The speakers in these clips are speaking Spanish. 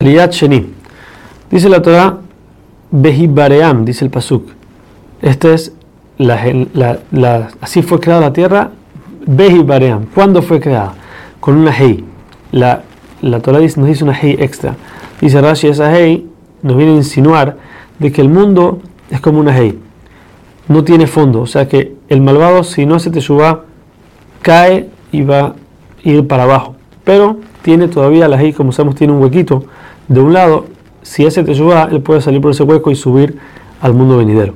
Riyad Sheni. Dice la Torah, Behibaream, dice el Pasuk. Este es la, así fue creada la tierra. Behibaream. ¿Cuándo fue creada? Con una hei. La, la Torah dice, nos dice una hei extra. Dice Rashi, esa hei nos viene a insinuar de que el mundo es como una hei. No tiene fondo. O sea que el malvado, si no hace teshuva, cae y va a ir para abajo. Pero tiene todavía la hei, como sabemos, tiene un huequito de un lado, si ese teshuva, él puede salir por ese hueco y subir al mundo venidero.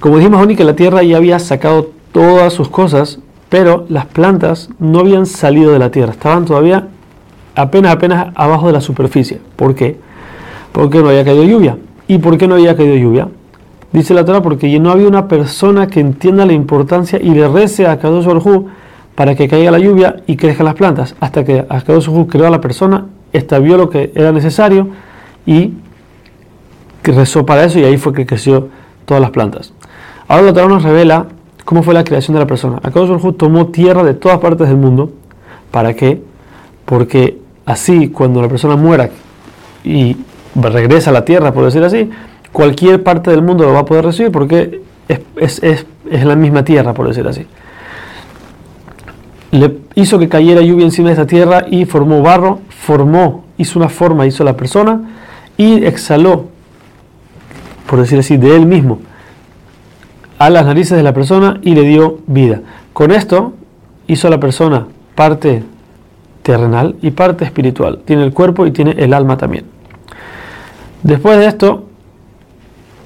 Como dijimos, Oni, que la tierra ya había sacado todas sus cosas, pero las plantas no habían salido de la tierra, estaban todavía apenas, apenas abajo de la superficie. ¿Por qué? Porque no había caído lluvia. ¿Y por qué no había caído lluvia? Dice la Torah, porque no había una persona que entienda la importancia y le rece a Kadosh Baruj para que caiga la lluvia y crezcan las plantas. Hasta que Kadosh Baruj creó a la persona esta vio lo que era necesario y rezó para eso y ahí fue que creció todas las plantas. Ahora la Torah nos revela cómo fue la creación de la persona. Jesús tomó tierra de todas partes del mundo. ¿Para qué? Porque así cuando la persona muera y regresa a la tierra, por decir así, cualquier parte del mundo lo va a poder recibir porque es, es, es, es la misma tierra, por decir así le hizo que cayera lluvia encima de esta tierra y formó barro, formó, hizo una forma, hizo la persona y exhaló, por decir así, de él mismo a las narices de la persona y le dio vida. Con esto hizo a la persona parte terrenal y parte espiritual. Tiene el cuerpo y tiene el alma también. Después de esto,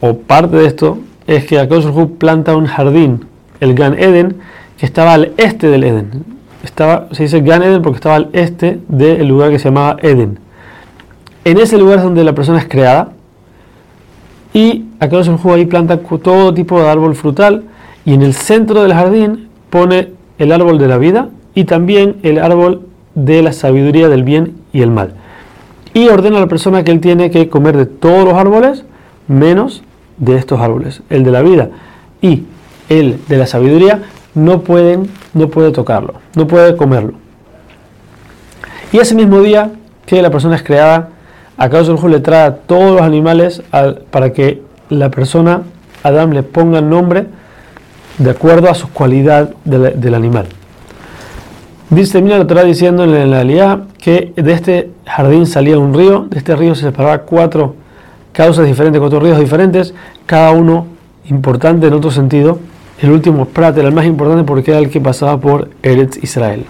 o parte de esto, es que Akosh planta un jardín, el Gan Eden, que estaba al este del Eden estaba, se dice Gan Eden porque estaba al este del lugar que se llamaba Eden. En ese lugar es donde la persona es creada. Y acá se juego ahí planta todo tipo de árbol frutal. Y en el centro del jardín pone el árbol de la vida y también el árbol de la sabiduría del bien y el mal. Y ordena a la persona que él tiene que comer de todos los árboles menos de estos árboles. El de la vida y el de la sabiduría no pueden, no puede tocarlo, no puede comerlo. Y ese mismo día que la persona es creada, a causa del le trae a todos los animales para que la persona, Adam, le ponga el nombre de acuerdo a su cualidad del animal. Dice, termina la Torah diciendo en la realidad que de este jardín salía un río, de este río se separaba cuatro causas diferentes, cuatro ríos diferentes, cada uno importante en otro sentido, el último Prat era el más importante porque era el que pasaba por Eretz Israel.